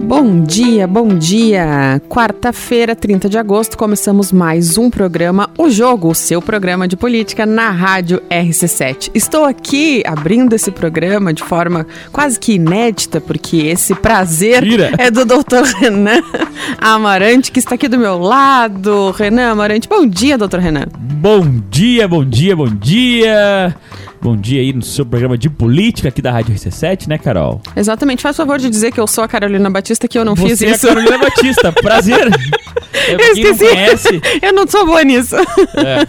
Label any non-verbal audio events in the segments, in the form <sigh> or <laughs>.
Bom dia, bom dia! Quarta-feira, 30 de agosto, começamos mais um programa O Jogo, o seu programa de política na Rádio RC7. Estou aqui abrindo esse programa de forma quase que inédita, porque esse prazer Tira. é do doutor Renan Amarante, que está aqui do meu lado. Renan Amarante, bom dia, doutor Renan. Bom dia, bom dia, bom dia. Bom dia aí no seu programa de política aqui da Rádio RC7, né, Carol? Exatamente, faz favor de dizer que eu sou a Carolina Batista, que eu não Você fiz é a isso. Carolina Batista, prazer. É, <laughs> Eu quem não esqueci. conhece, Eu não sou boa nisso. é,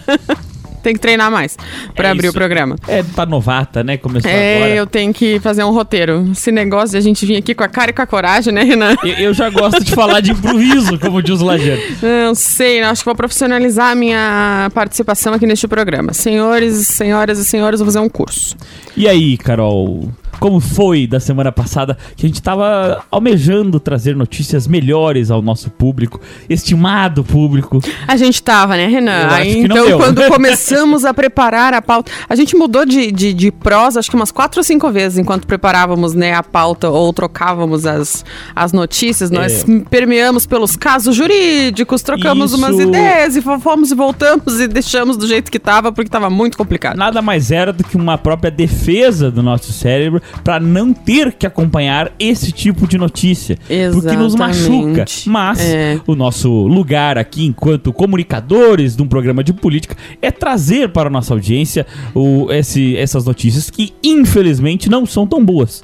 Tem que treinar mais para É abrir isso. o programa. é, tá novata, né? Começou É, agora. eu tenho que fazer um roteiro. Esse negócio de a gente vir aqui com a cara e com a coragem, né, Renan? Eu, eu já gosto de falar de improviso, como diz o Lajano. Não sei, acho que vou profissionalizar a minha participação aqui neste programa. Senhores, senhoras e senhores, vou fazer um curso. E aí, Carol? Como foi da semana passada que a gente tava almejando trazer notícias melhores ao nosso público, estimado público? A gente tava, né, Renan? Aí, então, quando <laughs> começamos a preparar a pauta. A gente mudou de, de, de prosa, acho que umas quatro ou cinco vezes enquanto preparávamos né, a pauta ou trocávamos as, as notícias. Nós É. permeamos pelos casos jurídicos, trocamos umas Isso. ideias e fo- fomos e voltamos e deixamos do jeito que tava, porque tava muito complicado. Nada mais era do que uma própria defesa do nosso cérebro para não ter que acompanhar esse tipo de notícia. Porque nos machuca. Exatamente. Mas É. o nosso lugar aqui, enquanto comunicadores de um programa de política, é trazer para a nossa audiência o, esse, essas notícias que, infelizmente, não são tão boas.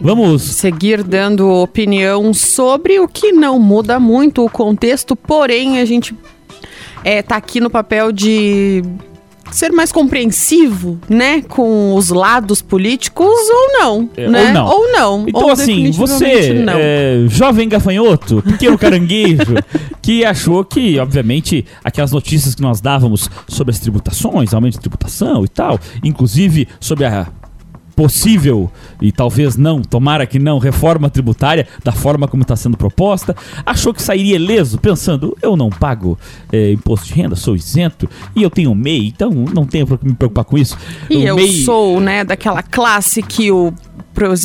Vamos. seguir dando opinião sobre o que não muda muito o contexto, porém a gente é, tá aqui no papel de ser mais compreensivo, né, com os lados políticos ou não, É, né? ou não. Ou não. Então, ou assim, você, é, jovem gafanhoto, pequeno caranguejo, <laughs> que achou que, obviamente, aquelas notícias que nós dávamos sobre as tributações, aumento de tributação e tal, inclusive sobre a possível e talvez não, tomara que não, reforma tributária da forma como está sendo proposta, achou que sairia ileso, pensando, eu não pago é, imposto de renda, sou isento e eu tenho MEI, então não tenho que me preocupar com isso. E O eu MEI sou, né, daquela classe que o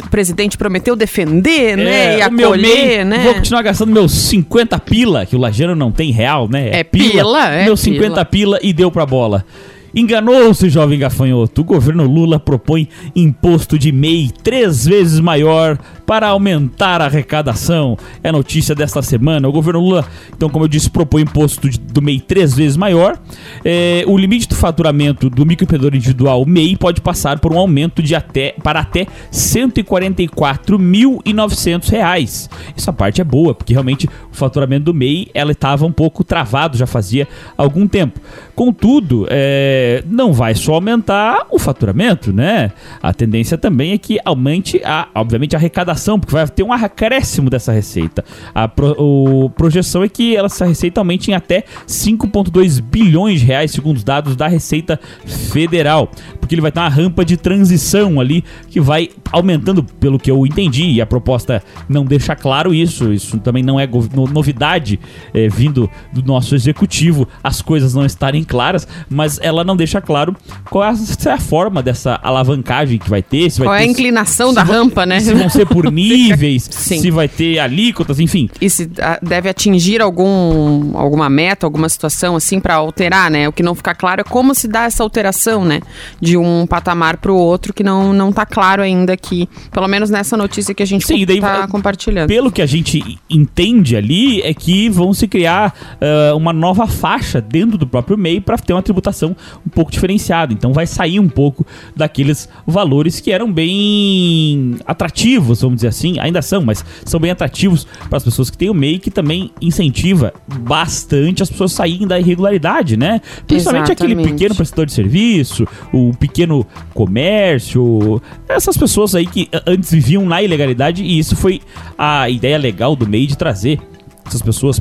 presidente prometeu defender, né, e É, o meu acolher, MEI, né? Vou continuar gastando meus 50 pila, que o Lajano não tem real, né? É pila, é Meus 50 pila. pila e deu pra bola. Enganou-se, jovem gafanhoto. O governo Lula propõe imposto de MEI três vezes maior para aumentar a arrecadação. É notícia desta semana. O governo Lula, então, como eu disse, propõe imposto do MEI três vezes maior. É, o limite do faturamento do microempreendedor individual MEI pode passar por um aumento de até, para até 144.900 reais. Essa parte é boa, porque realmente o faturamento do MEI ela estava um pouco travado, já fazia algum tempo. Contudo, é, não vai só aumentar o faturamento, né? A tendência também é que aumente, a, obviamente, a arrecadação, porque vai ter um acréscimo dessa receita. A pro- o- projeção é que essa receita aumente em até 5,2 bilhões de reais, segundo os dados da Receita Federal. Porque ele vai ter uma rampa de transição ali que vai aumentando, pelo que eu entendi, e a proposta não deixa claro isso. Isso também não é novidade é, vindo do nosso executivo, as coisas não estarem claras, mas ela não deixa claro qual é a, se é a forma dessa alavancagem que vai ter. Se vai Qual é a ter- inclinação se da vão- rampa, né? Se vão ser por <laughs> níveis, <laughs> Sim. se vai ter alíquotas, enfim. E se ah, deve atingir algum, alguma meta, alguma situação assim para alterar, né? O que não fica claro é como se dá essa alteração, né? De um patamar para o outro que não, não tá claro ainda aqui. Pelo menos nessa notícia que a gente Sim, daí tá compartilhando. Pelo que a gente entende ali, é que vão se criar ah, uma nova faixa dentro do próprio MEI para ter uma tributação um pouco diferenciada. Então vai sair um pouco daqueles valores que eram bem atrativos, vamos dizer assim, ainda são, mas são bem atrativos para as pessoas que têm o MEI, que também incentiva bastante as pessoas a saírem da irregularidade, né? Principalmente aquele Exatamente. pequeno prestador de serviço, o pequeno comércio, essas pessoas aí que antes viviam na ilegalidade e isso foi a ideia legal do MEI de trazer essas pessoas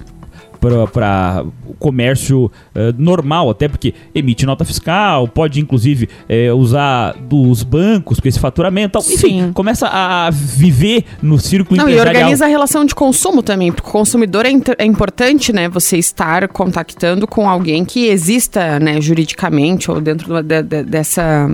para o comércio eh, normal, até porque emite nota fiscal, pode inclusive eh, usar dos bancos com esse faturamento, tal. enfim, Sim. começa a viver no círculo Não, e empresarial. organiza a relação de consumo também, porque o consumidor é, é importante, né, você estar contactando com alguém que exista, né, juridicamente ou dentro da- da- da- dessa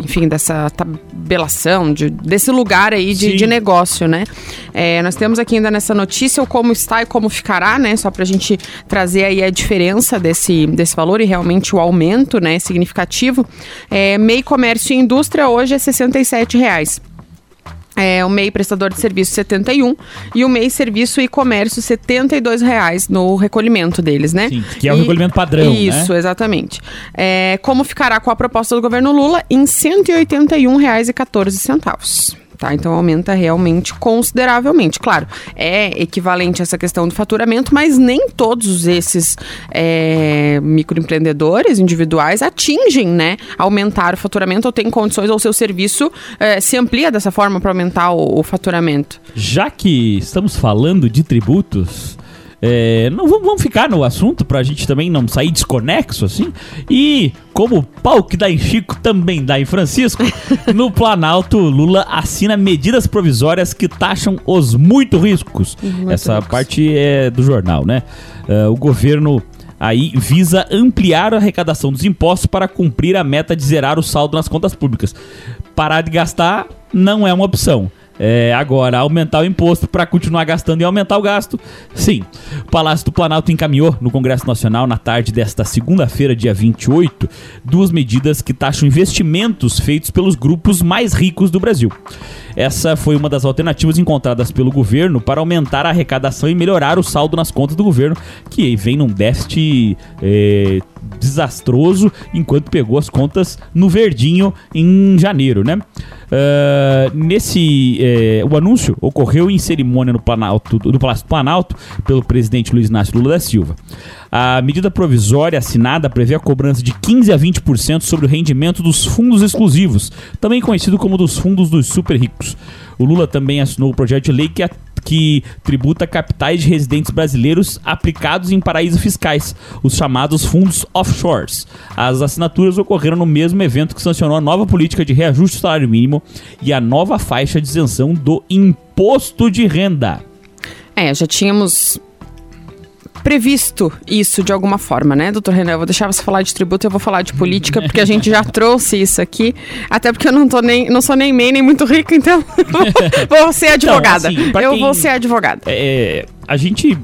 enfim, dessa tabelação, de, desse lugar aí de, de negócio, né? É, nós temos aqui ainda nessa notícia o como está e como ficará, né? Só para a gente trazer aí a diferença desse, desse valor e realmente o aumento, né? Significativo. É, MEI Comércio e Indústria hoje é 67 reais. É, o MEI prestador de serviço 71 e o MEI serviço e comércio 72 reais no recolhimento deles, né? Sim, que é o e, recolhimento padrão, né? Isso, né? exatamente. É, como ficará com a proposta do governo Lula? Em R$ 181,14 tá? Então aumenta realmente consideravelmente. Claro, é equivalente essa questão do faturamento, mas nem todos esses é, microempreendedores individuais atingem, né? Aumentar o faturamento ou têm condições, ou seu serviço é, se amplia dessa forma para aumentar o, o faturamento. Já que estamos falando de tributos, é, não vamos, ficar no assunto pra gente também não sair desconexo assim. E como o pau que dá em Chico também dá em Francisco, <laughs> no Planalto Lula assina medidas provisórias que taxam os muito riscos. Muito Essa riscos. parte é do jornal, né? Uh, o governo aí visa ampliar a arrecadação dos impostos para cumprir a meta de zerar o saldo nas contas públicas. Parar de gastar não é uma opção. É, agora, aumentar o imposto para continuar gastando e aumentar o gasto? Sim. O Palácio do Planalto encaminhou no Congresso Nacional, na tarde desta segunda-feira, dia 28, duas medidas que taxam investimentos feitos pelos grupos mais ricos do Brasil. Essa foi uma das alternativas encontradas pelo governo para aumentar a arrecadação e melhorar o saldo nas contas do governo, que vem num déficit é, desastroso enquanto pegou as contas no verdinho em janeiro, né? Uh, nesse, uh, o anúncio ocorreu em cerimônia no, Planalto, no Palácio do Planalto pelo presidente Luiz Inácio Lula da Silva. A medida provisória assinada prevê a cobrança de 15 a 20% sobre o rendimento dos fundos exclusivos, também conhecido como dos fundos dos super ricos. O Lula também assinou o projeto de lei que que tributa capitais de residentes brasileiros aplicados em paraísos fiscais, os chamados fundos offshores. As assinaturas ocorreram no mesmo evento que sancionou a nova política de reajuste do salário mínimo e a nova faixa de isenção do imposto de renda. É, já tínhamos previsto isso de alguma forma, né, doutor Renan? Eu vou deixar você falar de tributo e eu vou falar de política, <laughs> porque a gente já trouxe isso aqui. Até porque eu não, tô nem, não sou nem meio nem muito rico, então <laughs> vou ser advogada. Então, assim, eu vou ser advogada. É, a gente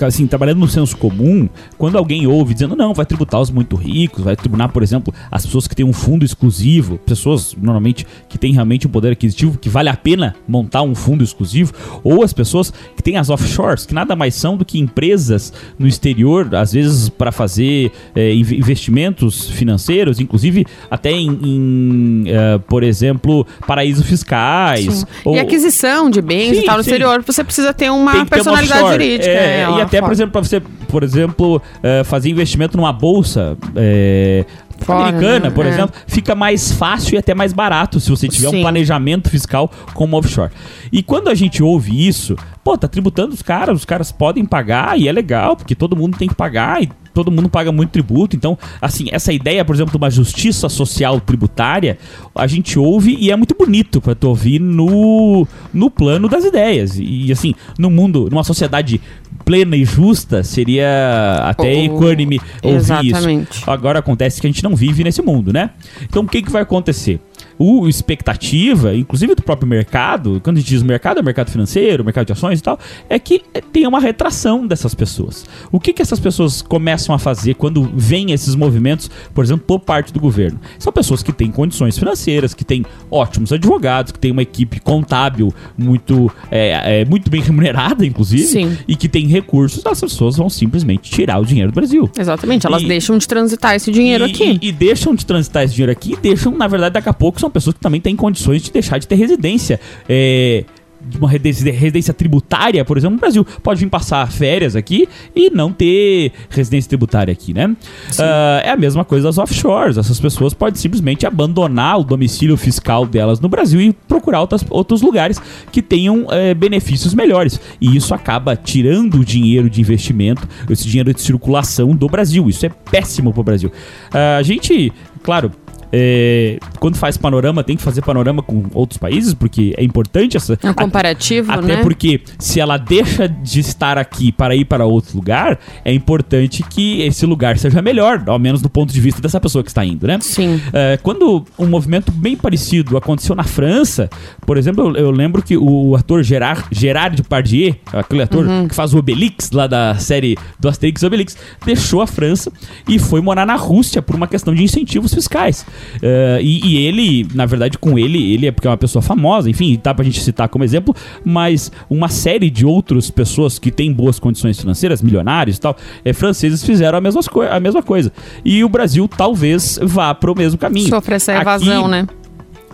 assim, trabalhando no senso comum, quando alguém ouve dizendo, não, vai tributar os muito ricos, vai tributar, por exemplo, as pessoas que têm um fundo exclusivo, pessoas normalmente que têm realmente um poder aquisitivo, que vale a pena montar um fundo exclusivo, ou as pessoas que têm as offshores, que nada mais são do que empresas no exterior, às vezes para fazer é, investimentos financeiros, inclusive até em, em uh, por exemplo, paraísos fiscais. Ou... E aquisição de bens sim, e tal no sim. exterior, você precisa ter uma personalidade uma jurídica. É, é, e até, por exemplo, para você, por exemplo, uh, fazer investimento numa bolsa. É, Fora, americana, né? por é. exemplo, fica mais fácil e até mais barato se você tiver Sim. um planejamento fiscal como offshore. E quando a gente ouve isso, pô, tá tributando os caras, os caras podem pagar e é legal, porque todo mundo tem que pagar e todo mundo paga muito tributo. Então, assim, essa ideia, por exemplo, de uma justiça social tributária, a gente ouve e é muito bonito para tu ouvir no, no plano das ideias. E, assim, no mundo, numa sociedade plena e justa, seria até oh, equânime ouvir exatamente. isso. Agora acontece que a gente não vive nesse mundo, né? Então, o que, que vai acontecer? O expectativa, inclusive do próprio mercado, quando a gente diz mercado, é mercado financeiro, mercado de ações e tal, é que tem uma retração dessas pessoas. O que, que essas pessoas começam a fazer quando vêm esses movimentos, por exemplo, por parte do governo? São pessoas que têm condições financeiras, que têm ótimos advogados, que têm uma equipe contábil muito, é, é, muito bem <laughs> remunerada, inclusive, Sim. e que tem recursos, as pessoas vão simplesmente tirar o dinheiro do Brasil. Exatamente, elas e, deixam de transitar esse dinheiro e, aqui. E, e, deixam de transitar esse dinheiro aqui e deixam, na verdade, daqui a pouco são pessoas que também têm condições de deixar de ter residência. É, de uma residência tributária, por exemplo, no Brasil. Pode vir passar férias aqui e não ter residência tributária aqui, né? Uh, é a mesma coisa das offshores. Essas pessoas podem simplesmente abandonar o domicílio fiscal delas no Brasil e procurar outras, outros lugares que tenham é, benefícios melhores. E isso acaba tirando o dinheiro de investimento, esse dinheiro de circulação do Brasil. Isso é péssimo para o Brasil. Uh, a gente, claro, é, quando faz panorama, tem que fazer panorama com outros países, porque é importante essa. É um comparativo, até né? Até porque se ela deixa de estar aqui para ir para outro lugar, é importante que esse lugar seja melhor, ao menos do ponto de vista dessa pessoa que está indo, né? Sim. É, quando um movimento bem parecido aconteceu na França, por exemplo, eu, eu lembro que o ator Gerard, Gerard Depardieu, aquele ator uhum. que faz o Obelix lá da série do Asterix Obelix, deixou a França e foi morar na Rússia por uma questão de incentivos fiscais. Uh, e, e, ele, na verdade, com ele, ele é porque é uma pessoa famosa, enfim, dá pra gente citar como exemplo, mas uma série de outras pessoas que têm boas condições financeiras, milionários e tal, é, franceses fizeram a mesma, a mesma coisa. E o Brasil talvez vá pro mesmo caminho. Sofre essa evasão, Aqui, né?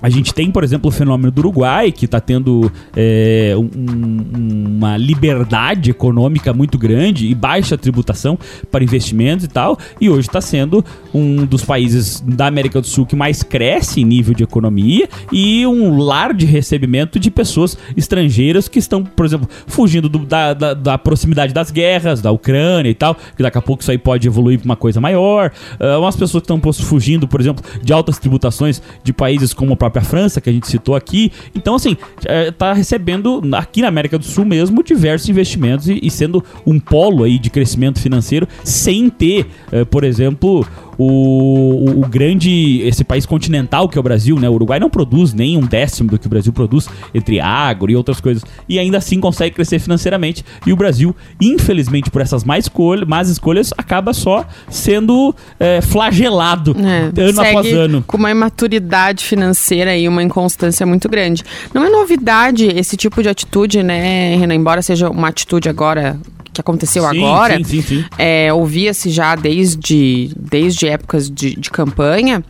A gente tem, por exemplo, o fenômeno do Uruguai, que está tendo é, um, uma liberdade econômica muito grande e baixa tributação para investimentos e tal, e hoje está sendo um dos países da América do Sul que mais cresce em nível de economia e um lar de recebimento de pessoas estrangeiras que estão, por exemplo, fugindo do, da, da, da, proximidade das guerras, da Ucrânia e tal, que daqui a pouco isso aí pode evoluir para uma coisa maior. Uh, umas pessoas que estão fugindo, por exemplo, de altas tributações de países como o próprio própria França, que a gente citou aqui. Então, assim, está é, recebendo aqui na América do Sul mesmo diversos investimentos e, e sendo um polo aí de crescimento financeiro sem ter, é, por exemplo, o, o, o, grande, esse país continental que é o Brasil, né? O Uruguai não produz nem um décimo do que o Brasil produz entre agro e outras coisas. E ainda assim consegue crescer financeiramente. E o Brasil, infelizmente, por essas mais, escolha, más escolhas, acaba só sendo é, flagelado é, ano após ano. Com uma imaturidade financeira e uma inconstância muito grande. Não é novidade esse tipo de atitude, né, Renan? Embora seja uma atitude agora que aconteceu sim, agora, sim, sim, é, ouvia-se já desde, desde épocas de, de campanha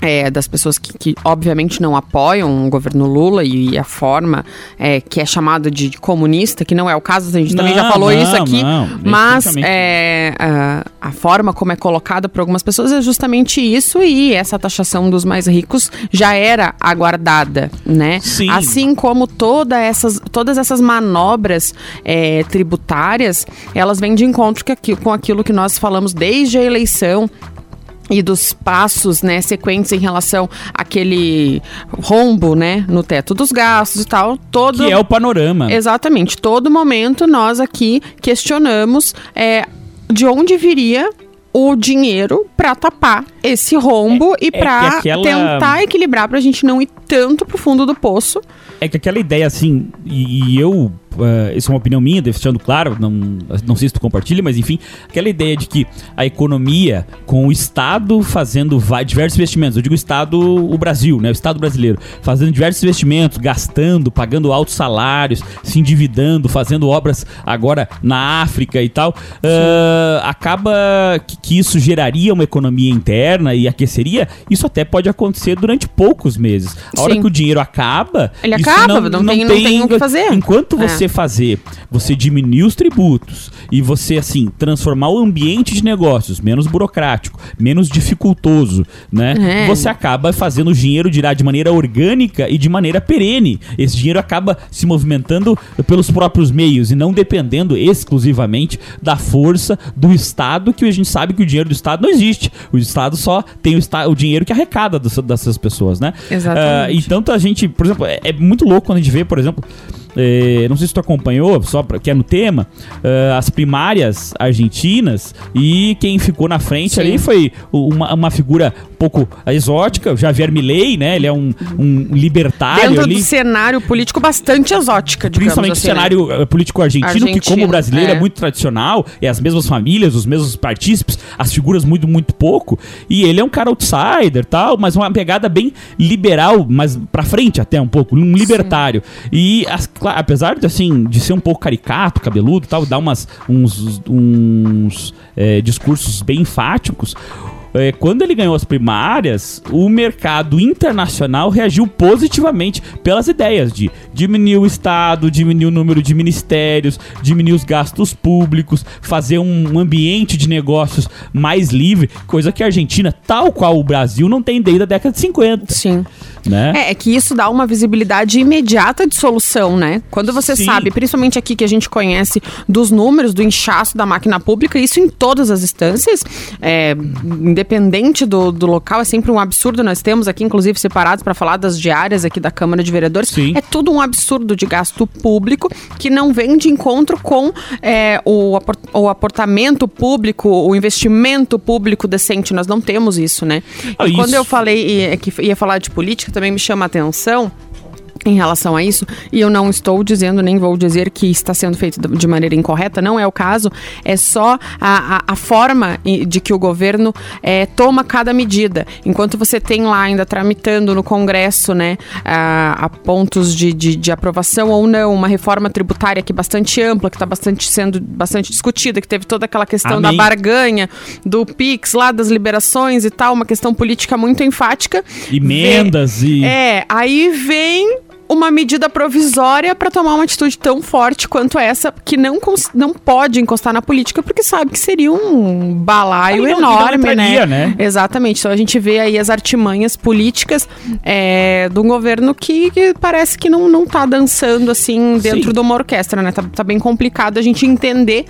é, das pessoas que, que, obviamente não apoiam o governo Lula e, a forma é, que é chamada de comunista, que não é o caso, a gente não, também já falou não, isso aqui, não, mas é, a, a, forma como é colocada por algumas pessoas é justamente isso e essa taxação dos mais ricos já era aguardada, né? Sim. Assim como toda essas, todas essas manobras é, tributárias, elas vêm de encontro com aquilo que nós falamos desde a eleição e dos passos, né, sequentes em relação àquele rombo, né, no teto dos gastos e tal, todo que é o panorama. Exatamente, todo momento nós aqui questionamos é, de onde viria o dinheiro para tapar esse rombo é, e para é aquela... tentar equilibrar para a gente não ir tanto pro fundo do poço. É que aquela ideia assim, e, e eu uh, isso é uma opinião minha, deixando claro, não, não sei se tu compartilha, mas enfim, aquela ideia de que a economia, com o Estado fazendo diversos investimentos, eu digo Estado, o Brasil, né? O Estado brasileiro, fazendo diversos investimentos, gastando, pagando altos salários, se endividando, fazendo obras agora na África e tal, uh, acaba que, que isso geraria uma economia interna e aqueceria. Isso até pode acontecer durante poucos meses. A Sim. hora que o dinheiro acaba, ele acaba, não, não, não, tem, não tem o que fazer. Enquanto é você fazer, você diminuir os tributos e você, assim, transformar o ambiente de negócios menos burocrático, menos dificultoso, né? É. Você acaba fazendo o dinheiro girar de maneira orgânica e de maneira perene. Esse dinheiro acaba se movimentando pelos próprios meios e não dependendo exclusivamente da força do Estado, que a gente sabe que o dinheiro do Estado não existe. O Estado só tem o, o dinheiro que arrecada dessas pessoas, né? Exatamente. Uh, então a gente, por exemplo, é, é muito louco quando a gente vê, por exemplo, é, não sei se tu acompanhou, só pra, que é no tema, uh, as primárias argentinas e quem ficou na frente Sim. ali foi uma, uma figura um pouco exótica, Javier Milei, né? Ele é um, um libertário Dentro ali. do cenário político bastante exótica, Principalmente assim, o cenário né? político argentino, argentino, que como brasileiro é. é. muito tradicional, é as mesmas famílias, os mesmos partícipes, as figuras muito, muito pouco. E ele é um cara outsider tal, mas uma pegada bem liberal, mas pra frente até um pouco, um libertário. Sim. E as claro, apesar de assim, de ser um pouco caricato, cabeludo tal, dar umas, uns, uns é, discursos bem enfáticos, é, quando ele ganhou as primárias, o mercado internacional reagiu positivamente pelas ideias de diminuir o Estado, diminuir o número de ministérios, diminuir os gastos públicos, fazer um ambiente de negócios mais livre, coisa que a Argentina, tal qual o Brasil, não tem desde a década de 50. Sim. Né? É, é, que isso dá uma visibilidade imediata de solução, né? Quando você Sim. sabe, principalmente aqui que a gente conhece dos números do inchaço da máquina pública, isso em todas as instâncias, é, independente do, do local, é sempre um absurdo. Nós temos aqui, inclusive, separados para falar das diárias aqui da Câmara de Vereadores. Sim. É tudo um absurdo de gasto público que não vem de encontro com é, o, o aportamento público, o investimento público decente. Nós não temos isso, né? Ah, e quando isso- eu falei e- que ia falar de política, também me chama a atenção em relação a isso, e eu não estou dizendo, nem vou dizer que está sendo feito de maneira incorreta, não é o caso, é só a, a, a forma de que o governo eh, toma cada medida. Enquanto você tem lá ainda tramitando no Congresso, né, a, a pontos de, de, de aprovação ou não, uma reforma tributária que é bastante ampla, que está bastante sendo bastante discutida, que teve toda aquela questão da Amém. barganha, do PIX lá, das liberações e tal, uma questão política muito enfática. Emendas e. É, aí vem uma medida provisória para tomar uma atitude tão forte quanto essa, que não, não pode encostar na política, porque sabe que seria um balaio não- não enorme, entraria, né? né? Exatamente. Então a gente vê aí as artimanhas políticas é, de um governo que, que parece que não, não tá dançando assim dentro Sim. de uma orquestra, né? Tá, tá bem complicado a gente entender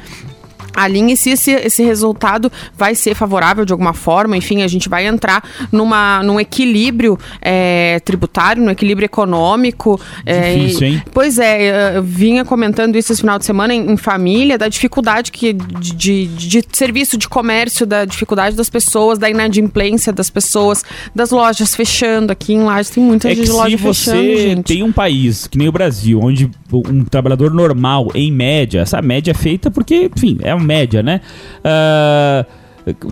a linha e se esse, esse resultado vai ser favorável de alguma forma, enfim, a gente vai entrar numa, num equilíbrio é, tributário, num equilíbrio econômico. é, Difícil, e- hein? Pois é, eu vinha comentando isso esse final de semana em, em família, da dificuldade que, de, de, de serviço de comércio, da dificuldade das pessoas, da inadimplência das pessoas, das lojas fechando. Aqui em Lages tem muitas É lojas fechando, gente. tem um país que nem o Brasil, onde um trabalhador normal, em média, essa média é feita porque, enfim, é uma média, né? Ah,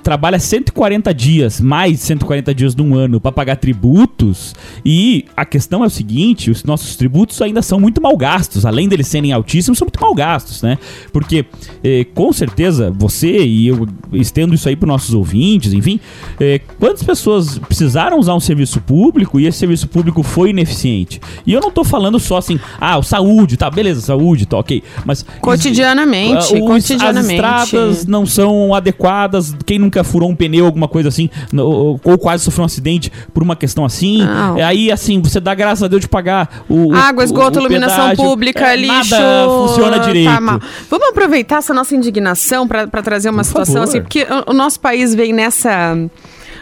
trabalha 140 dias, mais de 140 dias num ano para pagar tributos. E a questão é o seguinte: os nossos tributos ainda são muito mal gastos, além deles serem altíssimos, são muito mal gastos, né? Porque eh, com certeza você e eu estendo isso aí para nossos ouvintes, enfim, eh, quantas pessoas precisaram usar um serviço público e esse serviço público foi ineficiente? E eu não tô falando só assim, ah, o saúde, tá, beleza, saúde, tá, ok, mas Cotidianamente, ah, os- cotidianamente. As estradas não são adequadas. Quem nunca furou um pneu, alguma coisa assim, ou, ou quase sofreu um acidente por uma questão assim. Não. É, Aí, assim, você dá graças a Deus de pagar o. o- Água, esgoto, o iluminação pedágio. pública, É, lixo. Nada funciona direito. Tá. Vamos aproveitar essa nossa indignação para trazer uma Por situação favor. assim, porque o, o nosso país vem nessa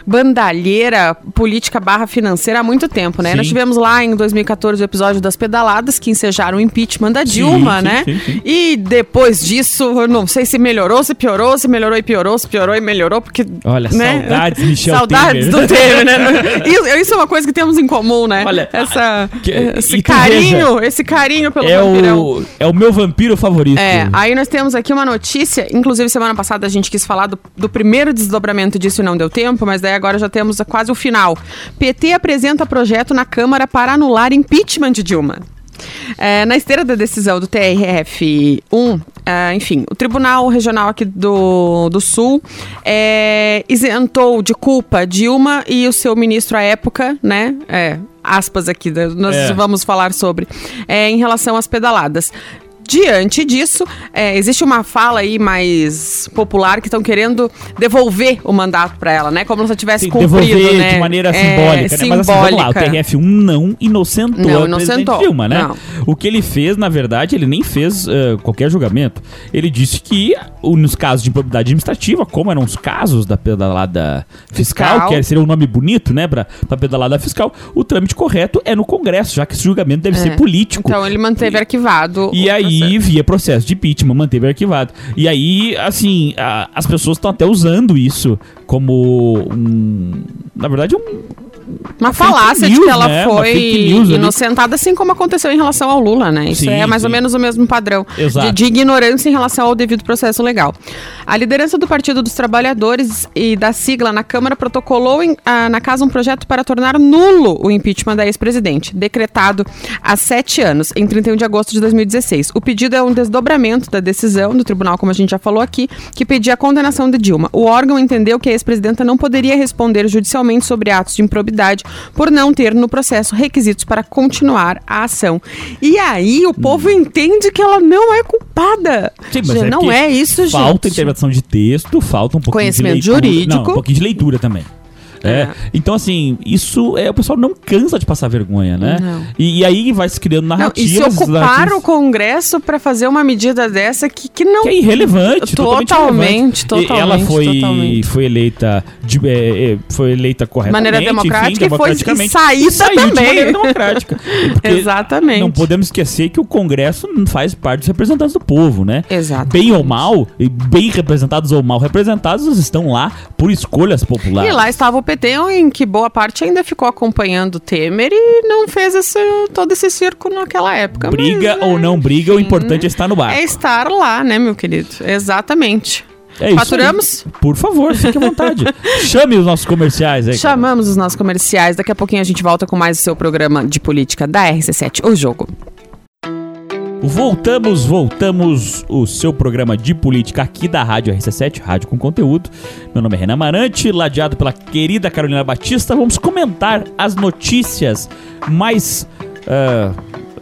bandalheira política barra financeira há muito tempo, né? Sim. Nós tivemos lá em 2014 o episódio das pedaladas que ensejaram o impeachment da Dilma, sim, né? sim. E depois disso, não sei se melhorou, se piorou, se melhorou e piorou, se piorou e melhorou, porque Olha, né? saudades, Michel Saudades Temer. do Temer, né? <laughs> Isso, isso é uma coisa que temos em comum, né? Olha, Essa, que- esse carinho, esse carinho pelo É vampirão. o, é o meu vampiro favorito. É, aí nós temos aqui uma notícia, inclusive semana passada a gente quis falar do, do primeiro desdobramento disso e não deu tempo, mas daí agora já temos quase o final. PT apresenta projeto na Câmara para anular impeachment de Dilma. É, na esteira da decisão do TRF1, é, enfim, o Tribunal Regional aqui do, do Sul é, isentou de culpa Dilma e o seu ministro à época, né? É, aspas aqui, né, nós É. vamos falar sobre, é, em relação às pedaladas. Diante disso, é, existe uma fala aí mais popular que estão querendo devolver o mandato para ela, né? Como se ela tivesse que cumprido, devolver né? de maneira É, simbólica, né? Mas assim, vamos lá, o simbólica. TRF1 não inocentou Não presidente inocentou, Dilma, né? não. O que ele fez, na verdade, ele nem fez eh, qualquer julgamento. Ele disse que nos casos de improbidade administrativa, como eram os casos da pedalada fiscal, Fiscal. que seria um nome bonito, né, pra, pra pedalada fiscal, o trâmite correto é no Congresso, já que esse julgamento deve É. ser político. Então ele manteve arquivado. E o aí, processo. via processo de impeachment, manteve arquivado. E aí, assim, a- as pessoas estão até usando isso como um. Na verdade, um. Uma falácia de news, que ela né? Foi news inocentada, assim como aconteceu em relação ao Lula, né? Isso Sim, é mais ou sim. menos o mesmo padrão de, de ignorância em relação ao devido processo legal. A liderança do Partido dos Trabalhadores e da sigla na Câmara protocolou em- ah, na casa um projeto para tornar nulo o impeachment da ex-presidente, decretado há sete anos, em 31 de agosto de 2016. O pedido é um desdobramento da decisão do tribunal, como a gente já falou aqui, que pedia a condenação de Dilma. O órgão entendeu que a ex-presidenta não poderia responder judicialmente sobre atos de improbidade por não ter no processo requisitos para continuar a ação. E aí o povo entende que ela não é culpada. Sim, mas Já é não é isso, gente. Falta interpretação de texto, falta um pouquinho Conhecimento de leitura. jurídico. Não, um pouquinho de leitura também. É. Então, assim, isso é o pessoal não cansa de passar vergonha, né? E, e aí vai se criando Não, e narrativas. se ocupar narrativas o Congresso para fazer uma medida dessa que, que não. que é irrelevante. Totalmente, irrelevante. E totalmente, Ela foi, totalmente. foi eleita de, é, é, foi eleita corretamente. maneira democrática enfim, e foi- e <laughs> e também. De democrática. Exatamente. Não podemos esquecer que o Congresso faz parte dos representantes do povo, né? Exato. Bem ou mal, e bem representados ou mal representados, estão lá por escolhas populares. E lá estava o PT, em que boa parte ainda ficou acompanhando o Temer e não fez esse, todo esse circo naquela época. Briga Mas, ou não briga, o enfim, importante é estar no bar. É estar lá, né, meu querido? Exatamente. É isso Faturamos? aí. Por favor, fique à vontade. <laughs> Chame os nossos comerciais aí. cara. Chamamos os nossos comerciais. Daqui a pouquinho a gente volta com mais o seu programa de política da RC7, O Jogo. Voltamos, voltamos o seu programa de política aqui da Rádio RC7, Rádio com Conteúdo. Meu nome é Renan Marante, ladeado pela querida Carolina Batista. Vamos comentar as notícias mais ah,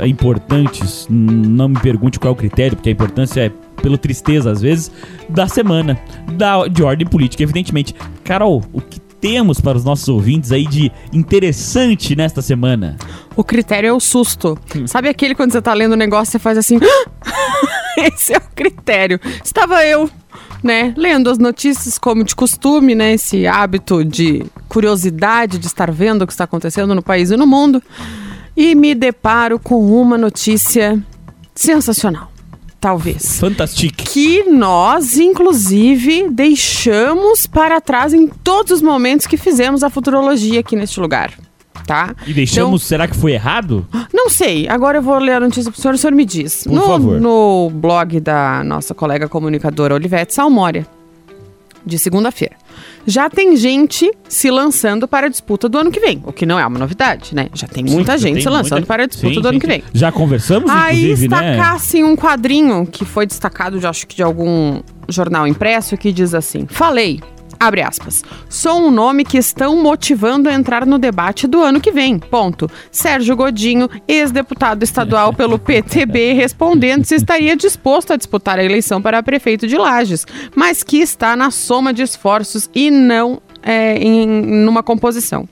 importantes. Não me pergunte qual é o critério, porque a importância é pelo tristeza às vezes da semana, da, de ordem política, evidentemente. Carol, o que temos para os nossos ouvintes aí de interessante nesta semana? O critério é o susto. Hum. Sabe aquele quando você tá lendo o negócio, você faz assim. <laughs> Esse é o critério. Estava eu, né, lendo as notícias como de costume, né, esse hábito de curiosidade de estar vendo o que está acontecendo no país e no mundo, e me deparo com uma notícia sensacional. Talvez Fantastic. que nós, inclusive, deixamos para trás em todos os momentos que fizemos a futurologia aqui neste lugar. Tá? E deixamos, será que foi errado? Então, não sei, agora eu vou ler a notícia pro senhor, o senhor me diz. Por no, favor. no blog da nossa colega comunicadora Olivete Salmória, de segunda-feira. Já tem gente se lançando para a disputa do ano que vem, o que não é uma novidade, né? Já tem muita Sim, gente tem se lançando muita- para a disputa Sim, do ano que vem. Já conversamos, Aí inclusive, né? destacasse um quadrinho que foi destacado, de, acho que de algum jornal impresso, que diz assim: Falei, abre aspas, sou um nome que estão motivando a entrar no debate do ano que vem. Ponto. Sérgio Godinho, ex-deputado estadual pelo PTB, respondendo se estaria disposto a disputar a eleição para prefeito de Lages, mas que está na soma de esforços e não é, em numa composição.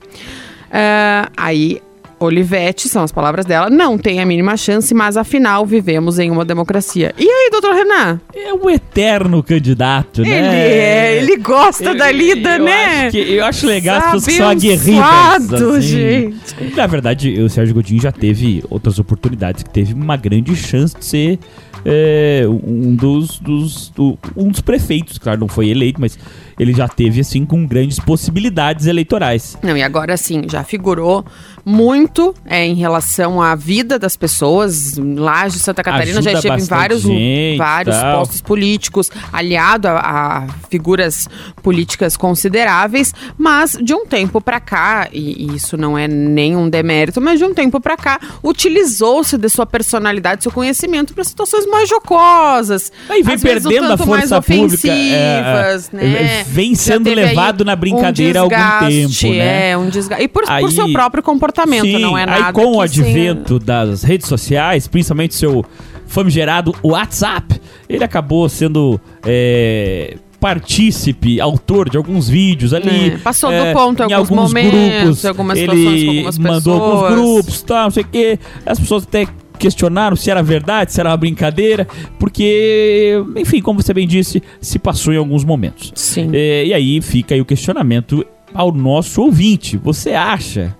Ah, aí Olivete, são as palavras dela, não tem a mínima chance, mas afinal vivemos em uma democracia. E aí, doutor Renan? É o eterno candidato, né? Ele é, ele gosta Eu- da lida, eu né? Acho que, eu acho legal as pessoas que são aguerridas. assim. gente. Na verdade, o Sérgio Godinho já teve outras oportunidades, que teve uma grande chance de ser é, um dos, dos- do- um dos prefeitos, claro, não foi eleito, mas ele já teve, assim, com grandes possibilidades eleitorais. Não, e agora sim, já figurou muito é, em relação à vida das pessoas. Lá de Santa Catarina já Ajuda esteve em vários, gente, vários tal. postos políticos, aliado a, a figuras políticas consideráveis, mas de um tempo pra cá, e, e isso não é nenhum demérito, mas de um tempo pra cá, utilizou-se de sua personalidade, seu conhecimento para situações mais jocosas. Aí vem perdendo a força pública. é, é, né? Vem Já sendo levado na brincadeira há algum tempo, né? É, um desgaste. E por, por Aí- seu próprio comportamento, Sim, não é nada. Aí com o que advento das redes sociais, principalmente seu famigerado WhatsApp, ele acabou sendo é, partícipe, autor de alguns vídeos ali. É, passou é, do ponto em alguns alguns momentos, grupos. algumas ele com algumas mandou alguns pessoas. grupos, tal, não sei o quê. As pessoas até questionaram se era verdade, se era uma brincadeira, porque, enfim, como você bem disse, se passou em alguns momentos. Sim. É, e aí fica aí o questionamento ao nosso ouvinte. Você acha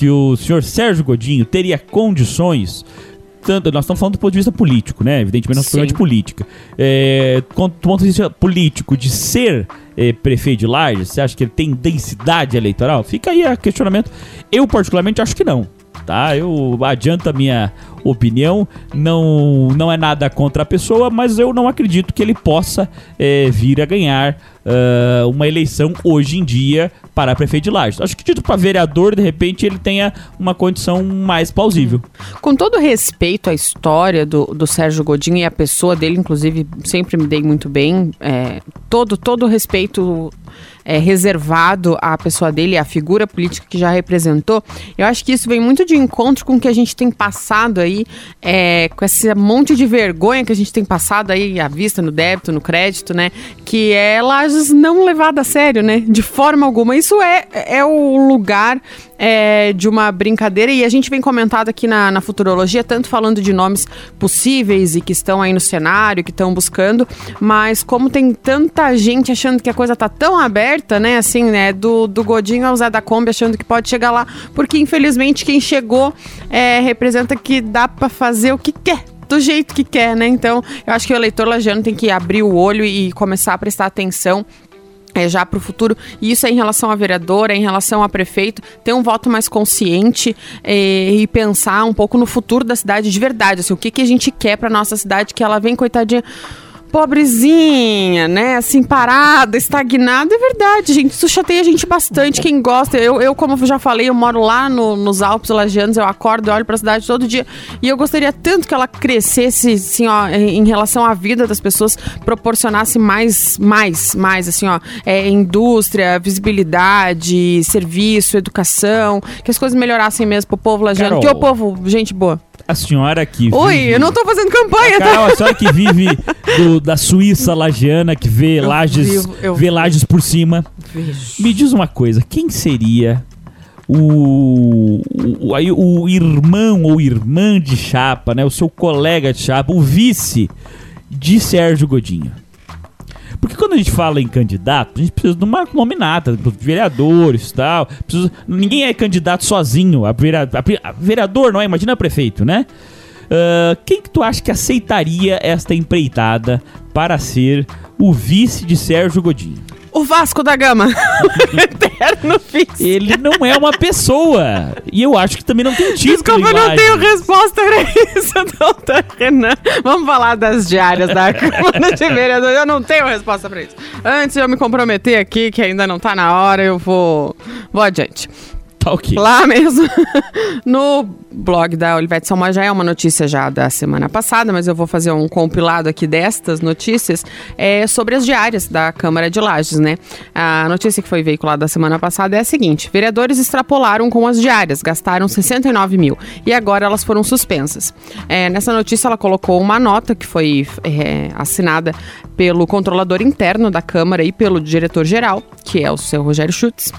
que o senhor Sérgio Godinho teria condições tanto, nós estamos falando do ponto de vista político, né? Evidentemente, nós Sim. falamos de política. É, do ponto de vista político, de ser é, prefeito de Lages, você acha que ele tem densidade eleitoral? Fica aí o questionamento. Eu, particularmente, acho que não. Tá? Eu adianto a minha opinião. Não, não é nada contra a pessoa, mas eu não acredito que ele possa é, vir a ganhar ah, uma eleição hoje em dia para prefeito de Lages. Acho que título para vereador, de repente, ele tenha uma condição mais plausível. Com todo respeito à história do, do Sérgio Godinho e a pessoa dele, inclusive, sempre me dei muito bem. é, todo, todo respeito é, reservado à pessoa dele, à figura política que já representou. Eu acho que isso vem muito de encontro com o que a gente tem passado aí, é, com esse monte de vergonha que a gente tem passado aí à vista, no débito, no crédito, né? Que é Lages não levada a sério, né? De forma alguma. Isso é, é o lugar é, de uma brincadeira e a gente vem comentado aqui na, na futurologia, tanto falando de nomes possíveis e que estão aí no cenário, que estão buscando, mas como tem tanta gente achando que a coisa tá tão aberta, né, assim, né, do, do Godinho ao Zé da Kombi achando que pode chegar lá, porque infelizmente quem chegou é, representa que dá para fazer o que quer do jeito que quer, né? Então, eu acho que o eleitor lagiano tem que abrir o olho e começar a prestar atenção é, já para o futuro. E isso é em relação a vereador, é em relação a prefeito, ter um voto mais consciente é, e pensar um pouco no futuro da cidade de verdade. Assim, o que, que a gente quer para nossa cidade, que ela vem, coitadinha pobrezinha, né? Assim, parada, estagnada. É verdade, gente. Isso chateia a gente bastante. Quem gosta, eu, eu como já falei, eu moro lá no, nos Alpes Lagianos, eu acordo, eu olho pra cidade todo dia. E eu gostaria tanto que ela crescesse, assim, ó, em relação à vida das pessoas, proporcionasse mais, mais, mais, assim, ó, é, indústria, visibilidade, serviço, educação, que as coisas melhorassem mesmo pro povo lagiano. Que o povo, gente boa a senhora que Oi, vive... eu não tô fazendo campanha, tá? Carol, a senhora que vive do, da Suíça lagiana, que vê eu lajes, vivo, eu vê lajes por cima. Vejo. Me diz uma coisa, quem seria o, o, aí, o irmão ou irmã de chapa, né? O seu colega de chapa, o vice de Sérgio Godinho? Porque quando a gente fala em candidato, a gente precisa de uma nominata, vereadores e tal. Precisa, ninguém é candidato sozinho. A, vereador, a vereador não é? Imagina prefeito, né? Uh, quem que tu acha que aceitaria esta empreitada para ser o vice de Sérgio Godinho? O Vasco da Gama. <laughs> <laughs> Eterno vice. Ele não é uma pessoa. E eu acho que também não tem título. Desculpa, eu não tenho resposta pra isso, <laughs> doutor Renan. Vamos falar das diárias da Câmara de Vereadores. Eu não tenho resposta pra isso. Antes de eu me comprometer aqui, que ainda não tá na hora, eu vou, vou adiante. Tá ok. Lá mesmo, <laughs> no blog da Olivete Salma já é uma notícia já da semana passada, mas eu vou fazer um compilado aqui destas notícias é, sobre as diárias da Câmara de Lages, né? A notícia que foi veiculada da semana passada é a seguinte: vereadores extrapolaram com as diárias, gastaram 69 mil e agora elas foram suspensas. É, nessa notícia ela colocou uma nota que foi é, assinada pelo controlador interno da Câmara e pelo diretor-geral, que é o seu Rogério Schutz.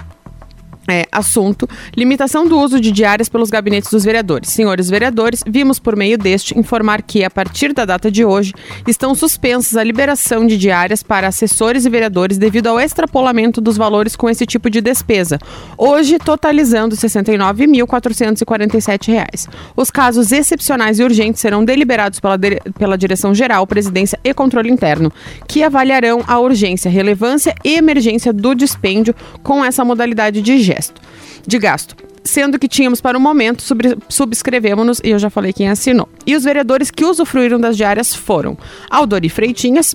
É, assunto: limitação do uso de diárias pelos gabinetes dos vereadores. Senhores vereadores, vimos por meio deste informar que, a partir da data de hoje, estão suspensas a liberação de diárias para assessores e vereadores devido ao extrapolamento dos valores com esse tipo de despesa, hoje totalizando R$ 69.447. Os casos excepcionais e urgentes serão deliberados pela, pela Direção-Geral, Presidência e Controle Interno, que avaliarão a urgência, relevância e emergência do dispêndio com essa modalidade de gesto, de gasto sendo que tínhamos para o momento, subscrevemos-nos e eu já falei quem assinou. E os vereadores que usufruíram das diárias foram Aldori Freitinhas,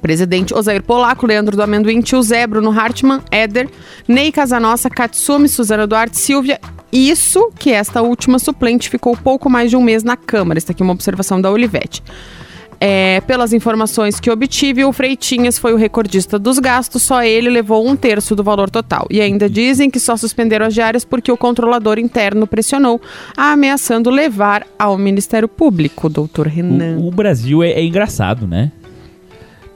Presidente Osair Polaco, Leandro do Amendoim, Tio Zé, Bruno Hartmann, Éder, Ney Casanossa, Katsumi, Suzana Duarte, Silvia. Isso que esta última suplente ficou pouco mais de um mês na Câmara. Está aqui uma observação da Olivete. É, pelas informações que obtive, o Freitinhas foi o recordista dos gastos, só ele levou um terço do valor total. E ainda dizem que só suspenderam as diárias porque o controlador interno pressionou, ameaçando levar ao Ministério Público, doutor Renan. O, o Brasil é, é engraçado, né?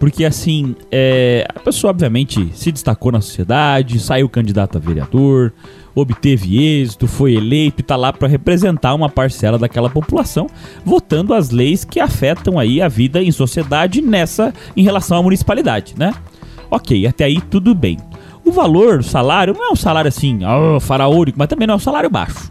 Porque assim, é, a pessoa obviamente se destacou na sociedade, saiu candidato a vereador, obteve êxito, foi eleito e está lá para representar uma parcela daquela população, votando as leis que afetam aí a vida em sociedade nessa em relação à municipalidade, né? Ok, até aí tudo bem. O valor, o salário, não é um salário assim, oh, faraônico, mas também não é um salário baixo.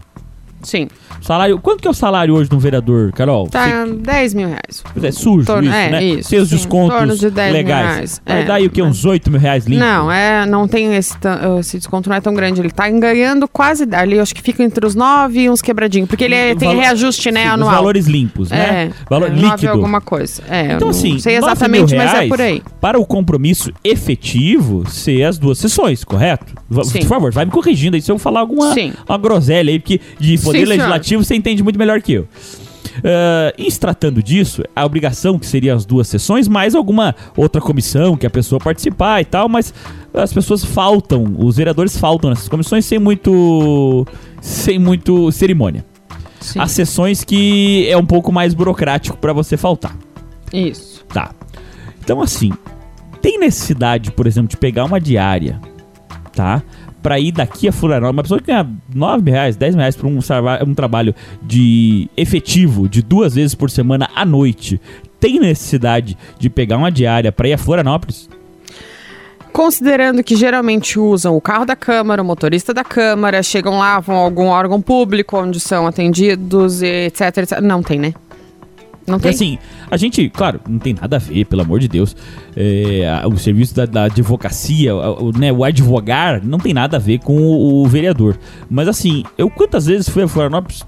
Sim. Salário, quanto que é o salário hoje de um vereador, Carol? Tá Você... 10 mil reais. É sujo Torno, isso, é, né? Isso, os sim, descontos de 10 legais. Mil reais. Vai é, dar aí o que? Uns 8 mil reais limpo? Não, é, não tem esse, esse desconto não é tão grande. Ele tá ganhando quase ali, acho que fica entre os 9 e uns quebradinhos. Porque ele é, tem valor, reajuste, né, sim, anual. Os valores limpos, né? É, Valor é, líquido. alguma coisa. É, então, assim, não sei exatamente, mas é por aí. Para o compromisso efetivo ser as duas sessões, correto? Sim. Por favor, vai me corrigindo aí se eu falar alguma uma groselha aí, porque de poder sim, legislativo senhor. você entende muito melhor que eu. Uh, em se tratando disso, a obrigação que seria as duas sessões, mais alguma outra comissão que a pessoa participar e tal, mas as pessoas faltam, os vereadores faltam nessas comissões sem muito, sem muito cerimônia. Sim. As sessões que é um pouco mais burocrático para você faltar. Isso. Tá. Então assim, tem necessidade, por exemplo, de pegar uma diária, tá? Para ir daqui a Florianópolis, uma pessoa que ganha 9 reais, 10 reais para um, um trabalho de efetivo, de duas vezes por semana à noite, tem necessidade de pegar uma diária para ir a Florianópolis? Considerando que geralmente usam o carro da Câmara, o motorista da Câmara, chegam lá, vão a algum órgão público onde são atendidos, etc, etc. Não tem, né? Não tem. Assim, a gente, claro, não tem nada a ver, pelo amor de Deus. É, o serviço da, da advocacia, o, né, o advogar, não tem nada a ver com o, o vereador. Mas assim, eu quantas vezes fui a Florianópolis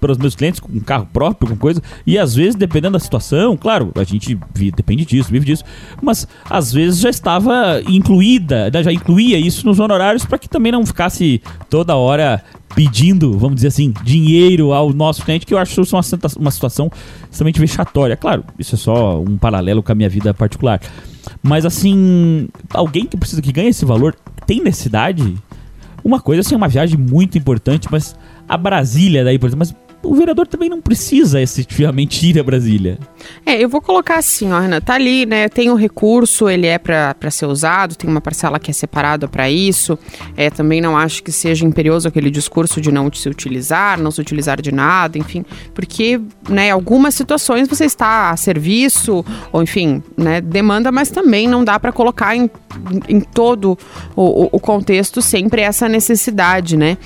para os meus clientes com carro próprio, com coisa. E às vezes, dependendo da situação, claro, a gente vive, depende disso, vive disso. Mas às vezes já estava incluída, né, já incluía isso nos honorários para que também não ficasse toda hora pedindo, vamos dizer assim, dinheiro ao nosso cliente, que eu acho isso uma, uma situação extremamente vexatória. Claro, isso é só um paralelo com a minha vida particular. Mas assim, alguém que precisa que ganhe esse valor tem necessidade? Uma coisa assim, é uma viagem muito importante, mas a Brasília daí, por exemplo, mas o vereador também não precisa efetivamente ir a Brasília. É, eu vou colocar assim, ó, Renan, tá ali, né? Tem o recurso, ele é para ser usado, tem uma parcela que é separada para isso. É, também não acho que seja imperioso aquele discurso de não se utilizar, não se utilizar de nada, enfim, porque, né, algumas situações você está a serviço, ou enfim, né, demanda, mas também não dá para colocar em, em todo o, o contexto sempre essa necessidade, né?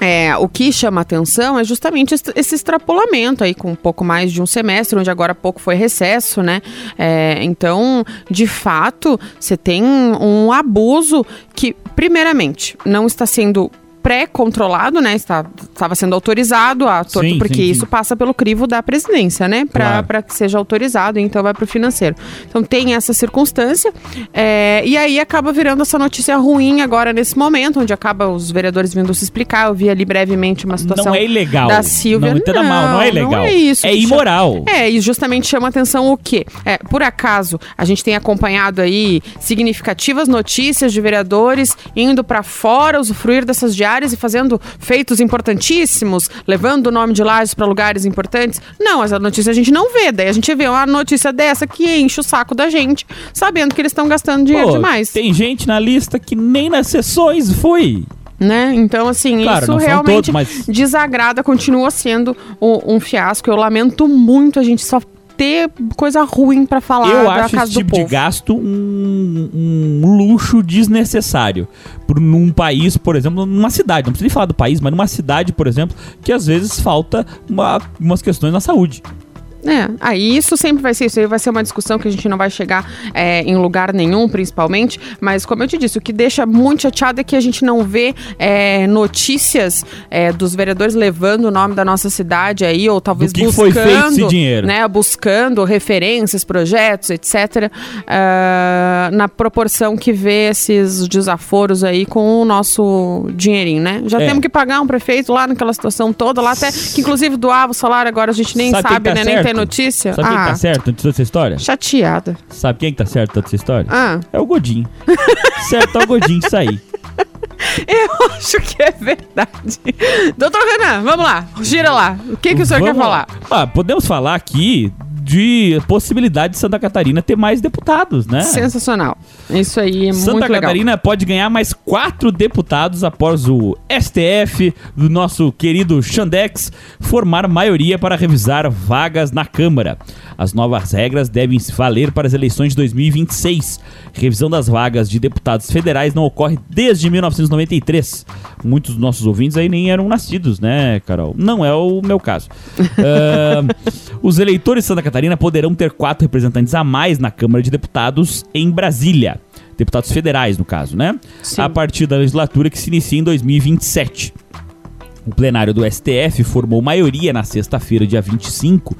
É, o que chama atenção é justamente esse extrapolamento aí com um pouco mais de um semestre, onde agora pouco foi recesso, né? É, então, de fato, você tem um abuso que, primeiramente, não está sendo pré-controlado, né? Está, estava sendo autorizado a torto, sim, porque sim, isso sim. passa pelo crivo da presidência, né? Para claro. que seja autorizado, então vai para o financeiro. Então tem essa circunstância. É, e aí acaba virando essa notícia ruim agora nesse momento, onde acaba os vereadores vindo se explicar. Eu vi ali brevemente uma situação. Não é ilegal. Da Silvia. Não entenda mal, não é ilegal. Não é isso. É imoral. É, e justamente chama atenção o quê? É, por acaso, a gente tem acompanhado aí significativas notícias de vereadores indo para fora, usufruir dessas diárias e fazendo feitos importantíssimos, levando o nome de Lages para lugares importantes. Não, essa notícia a gente não vê. Daí a gente vê uma notícia dessa que enche o saco da gente, sabendo que eles estão gastando dinheiro Pô, demais. Tem gente na lista que nem nas sessões foi. Né? Então, assim, claro, isso realmente todos, mas... desagrada, continua sendo um, um, fiasco. Eu lamento muito, a gente só ter coisa ruim para falar Eu acho esse tipo de gasto um, um, luxo desnecessário. Por, num país, por exemplo, numa cidade, não precisa nem falar do país, mas numa cidade, por exemplo, que às vezes falta uma, umas questões na saúde. É, aí isso sempre vai ser isso. Aí vai ser uma discussão que a gente não vai chegar é, em lugar nenhum, principalmente. Mas, como eu te disse, o que deixa muito chateado é que a gente não vê é, notícias é, dos vereadores levando o nome da nossa cidade aí, ou talvez Do que buscando. Foi feito esse dinheiro. Né, buscando referências, projetos, etc. Uh, ah, na proporção que vê esses desaforos aí com o nosso dinheirinho, né? Já é. temos que pagar um prefeito lá naquela situação toda, lá até que inclusive doava o salário, agora a gente nem sabe, sabe tá né? Nem tem notícia? Sabe ah, quem tá ah. certo em toda essa história? Chateada. Sabe quem tá certo em toda essa história? Ah. É o Godinho. <laughs> certo é o Godinho isso aí. Eu acho que é verdade. Doutor Renan, vamos lá. Gira lá. O que, que o senhor vamos quer falar? Ah, podemos falar aqui de possibilidade de Santa Catarina ter mais deputados, né? Sensacional. Isso aí é Santa muito legal. Santa Catarina pode ganhar mais quatro deputados após o STF do nosso querido Xandex formar maioria para revisar vagas na Câmara. As novas regras devem valer para as eleições de 2026. Revisão das vagas de deputados federais não ocorre desde 1993. Muitos dos nossos ouvintes aí nem eram nascidos, né, Carol? Não é o meu caso. <laughs> uh, os eleitores de Santa Catarina poderão ter quatro representantes a mais na Câmara de Deputados em Brasília. Deputados federais, no caso, né? Sim. A partir da legislatura que se inicia em 2027. O plenário do STF formou maioria na sexta-feira, dia 25,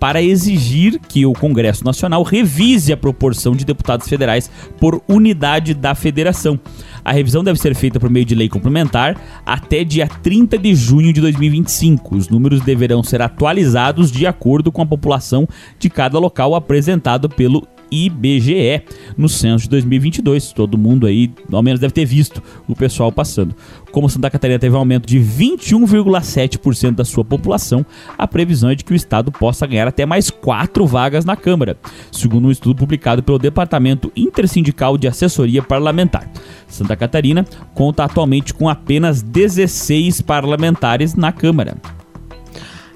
para exigir que o Congresso Nacional revise a proporção de deputados federais por unidade da federação. A revisão deve ser feita por meio de lei complementar até dia 30 de junho de 2025. Os números deverão ser atualizados de acordo com a população de cada local apresentado pelo IBGE no censo de 2022. Todo mundo aí, ao menos, deve ter visto o pessoal passando. Como Santa Catarina teve um aumento de 21,7% da sua população, a previsão é de que o estado possa ganhar até mais quatro vagas na Câmara, segundo um estudo publicado pelo Departamento Intersindical de Assessoria Parlamentar. Santa Catarina conta atualmente com apenas 16 parlamentares na Câmara.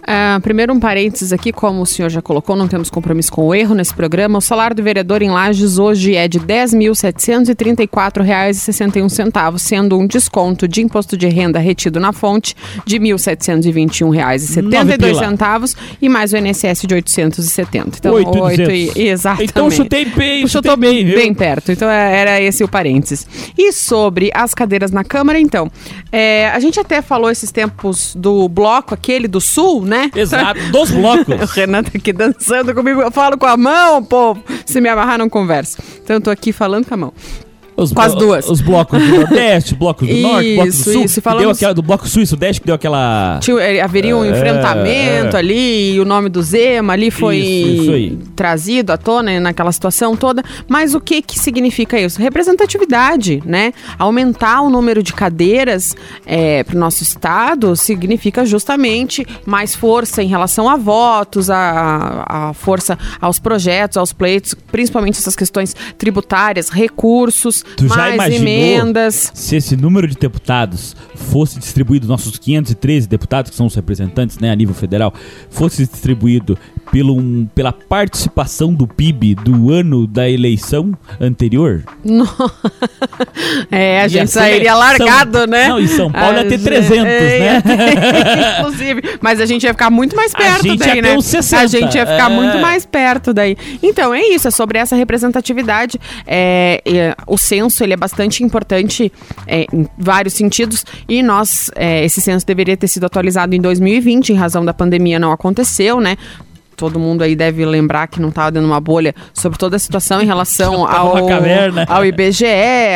Uh, primeiro um parênteses aqui, como o senhor já colocou, não temos compromisso com o erro nesse programa. O salário do vereador em Lages hoje é de R$ 10.734,61, sendo um desconto de imposto de renda retido na fonte de R$ 1.721,72 e mais o INSS de 870. Então, 8, 8 e, exatamente. Então chutei bem, chutou bem, viu? bem perto. Então é, era esse o parênteses. E sobre as cadeiras na Câmara, então, é, a gente até falou esses tempos do bloco aquele do Sul, né? Né? Exato, dos blocos. <laughs> o Renan tá aqui dançando comigo, eu falo com a mão, povo. Se me amarrar, não converso. Então eu tô aqui falando com a mão. Os com as duas. Os blocos do <laughs> Nordeste, blocos do isso, Norte, blocos do Sul. Isso, falamos... deu aquela, do bloco Sul e Sudeste que deu aquela... Tinha, eh, haveria um é, enfrentamento é. ali, e o nome do Zema ali foi isso, isso trazido à tona naquela situação toda. Mas o que que significa isso? Representatividade, né? Aumentar o número de cadeiras é, para o nosso Estado significa justamente mais força em relação a votos, a, a força aos projetos, aos pleitos, principalmente essas questões tributárias, recursos, Tu já imaginou emendas. se esse número de deputados fosse distribuído, nossos 513 deputados, que são os representantes né, a nível federal, fosse distribuído pelo, um, pela participação do PIB do ano da eleição anterior? Não. <laughs> É, a gente sairia largado, São, né? Não, e São Paulo a ia ter 300, é, né? <laughs> Inclusive. Mas a gente ia ficar muito mais perto a gente daí, ia né? Ter uns 60. A gente ia ficar é. muito mais perto daí. Então, é isso, é sobre essa representatividade. É, é, o ele é bastante importante é, em vários sentidos e nós, é, esse censo deveria ter sido atualizado em 2020, em razão da pandemia não aconteceu, né? Todo mundo aí deve lembrar que não estava dando uma bolha sobre toda a situação em relação <laughs> ao, ao IBGE,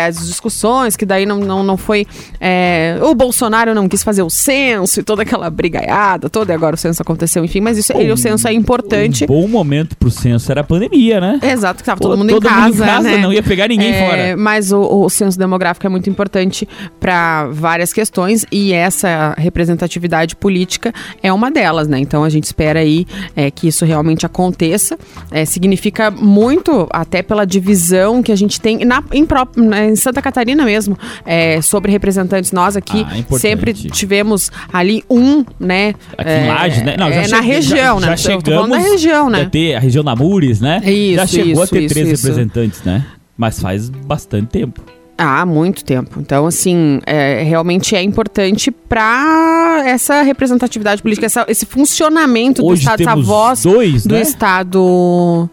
as discussões, que daí não, não, não foi. É, o Bolsonaro não quis fazer o censo e toda aquela brigaiada toda, e agora o censo aconteceu, enfim, mas isso, o, o censo é importante. Um bom momento pro censo era a pandemia, né? Exato, que tava todo, mundo, todo em casa, mundo em casa. Né? Não ia pegar ninguém é, fora. Mas o, o censo demográfico é muito importante para várias questões e essa representatividade política é uma delas, né? Então a gente espera aí é, que isso realmente aconteça. É, significa muito, até pela divisão que a gente tem na, em, próprio, em Santa Catarina mesmo, é, sobre representantes. Nós aqui ah, sempre tivemos ali um, né? Aqui em Laje, né? Não, já é, na região, já, né? Já chegamos na região, né? ter a região Namures, né? Isso, já chegou isso, a ter isso, três representantes, né? Mas faz bastante tempo. Há muito tempo. Então, assim, é, realmente é importante para essa representatividade política, essa, esse funcionamento Hoje do Estado, essa voz dois, do né? Estado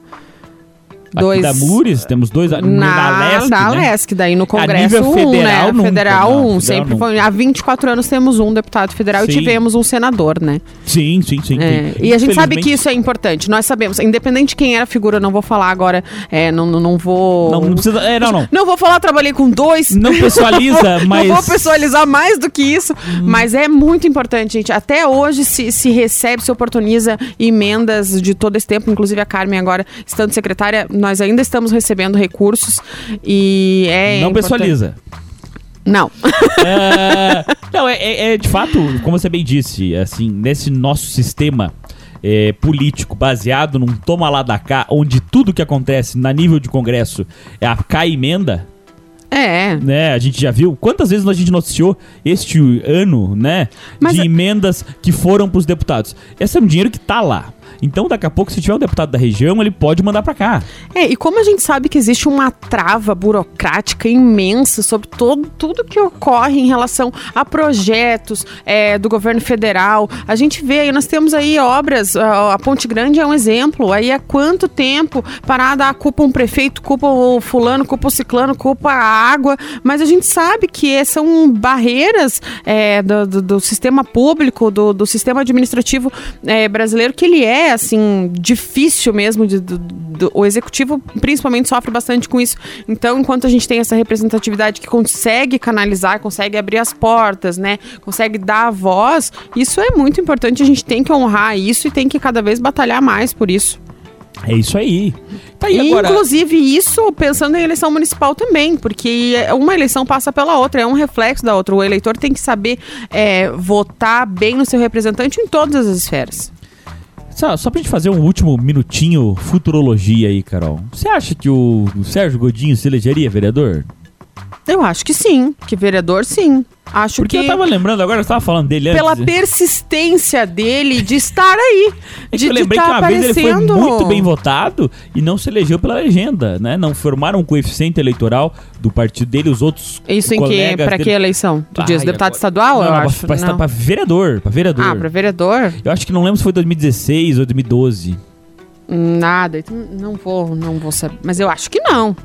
dois. Aqui da Mures, temos dois na, na LESC. Né? LESC, daí no Congresso um, federal, né? Nunca, federal não, um, federal sempre nunca. foi. Há 24 anos temos um deputado federal Sim. e tivemos um senador, né? Sim, sim, sim. É, sim. e a gente sabe que isso é importante. Nós sabemos, independente de quem era a figura, não vou falar agora, é, não, não, não vou. Não, não precisa. É, não, não. Não vou falar, trabalhei com dois. Não pessoaliza, não mas. <laughs> Não vou pessoalizar mais do que isso, Hum. mas é muito importante, gente. Até hoje se, se recebe, se oportuniza emendas de todo esse tempo, inclusive a Carmen agora, estando secretária, nós ainda estamos recebendo recursos e é. Não importante. pessoaliza. Não. É, <laughs> não, é, é- é de fato, como você bem disse, assim, nesse nosso sistema é, político baseado num toma lá da cá, onde tudo que acontece na nível de Congresso é a cá emenda, É. né? A gente já viu quantas vezes a gente noticiou este ano, né? Mas de é- emendas que foram pros deputados. Esse é um dinheiro que tá lá. Então, daqui a pouco, se tiver um deputado da região, ele pode mandar para cá. É, e como a gente sabe que existe uma trava burocrática imensa sobre todo, tudo que ocorre em relação a projetos é, do governo federal, a gente vê aí, nós temos aí obras, a, Ponte Grande é um exemplo, aí há quanto tempo parada, culpa um prefeito, culpa o fulano, culpa o ciclano, culpa a água, mas a gente sabe que são barreiras é, do, do, do, sistema público, do, do sistema administrativo é, brasileiro, que ele é, assim, difícil mesmo, de, do, do, o executivo principalmente sofre bastante com isso. Então, enquanto a gente tem essa representatividade que consegue canalizar, consegue abrir as portas, né, consegue dar a voz, isso é muito importante, a gente tem que honrar isso e tem que cada vez batalhar mais por isso. É isso aí. Tá aí agora... Inclusive, isso pensando em eleição municipal também, porque uma eleição passa pela outra, é um reflexo da outra. O eleitor tem que saber é, votar bem no seu representante em todas as esferas. Só, só pra gente fazer um último minutinho futurologia aí, Carol. Você acha que o Sérgio Godinho se elegeria vereador? Eu acho que sim, que vereador sim. Acho Porque que. eu tava lembrando agora, eu tava falando dele Pela antes. persistência dele de estar aí. É de, eu lembrei tá que uma aparecendo. vez ele foi muito bem votado e não se elegeu pela legenda, né? Não formaram um coeficiente eleitoral do partido dele, os outros. Isso em que? Pra dele... que eleição? Tu ah, diz deputado agora... estadual? Não, eu não, acho. Pra, não. pra vereador. Pra vereador. Ah, pra vereador? Eu acho que não lembro se foi 2016 ou 2012. Nada, então não vou, não vou saber. Mas eu acho que não.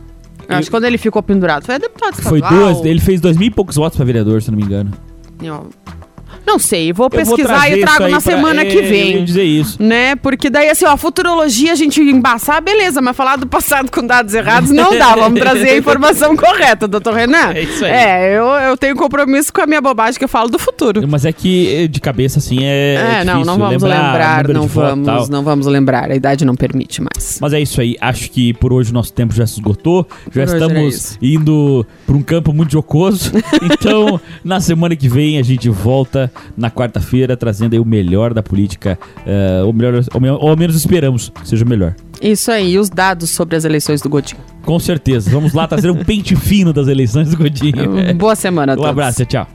Eu acho que quando ele ficou pendurado foi deputado estadual. Foi duas, ele fez dois mil e poucos votos pra vereador, se não me engano. Eu, não sei, vou pesquisar vou e trago na semana pra... que vem. Eu dizer isso. Né? Porque daí, assim, ó, futurologia a gente embaçar, beleza, mas falar do passado com dados errados não dá. Vamos trazer a informação <laughs> correta, doutor Renan. É isso aí. É, eu, eu tenho compromisso com a minha bobagem que eu falo do futuro. Mas é que de cabeça, assim, é. É, é não, não vamos lembrar, lembrar não vamos, não vamos lembrar. A idade não permite mais. Mas é isso aí. Acho que por hoje o nosso tempo já se esgotou. Por já estamos é indo para um campo muito jocoso. <laughs> então, na semana que vem a gente volta na quarta-feira feira trazendo aí o melhor da política, uh, ou, melhor, ou, ou ao menos esperamos que seja o melhor. Isso aí, os dados sobre as eleições do Godinho. Com certeza. Vamos lá trazer um pente fino das eleições do Godinho. <laughs> Boa semana a todos. Um abraço, tchau.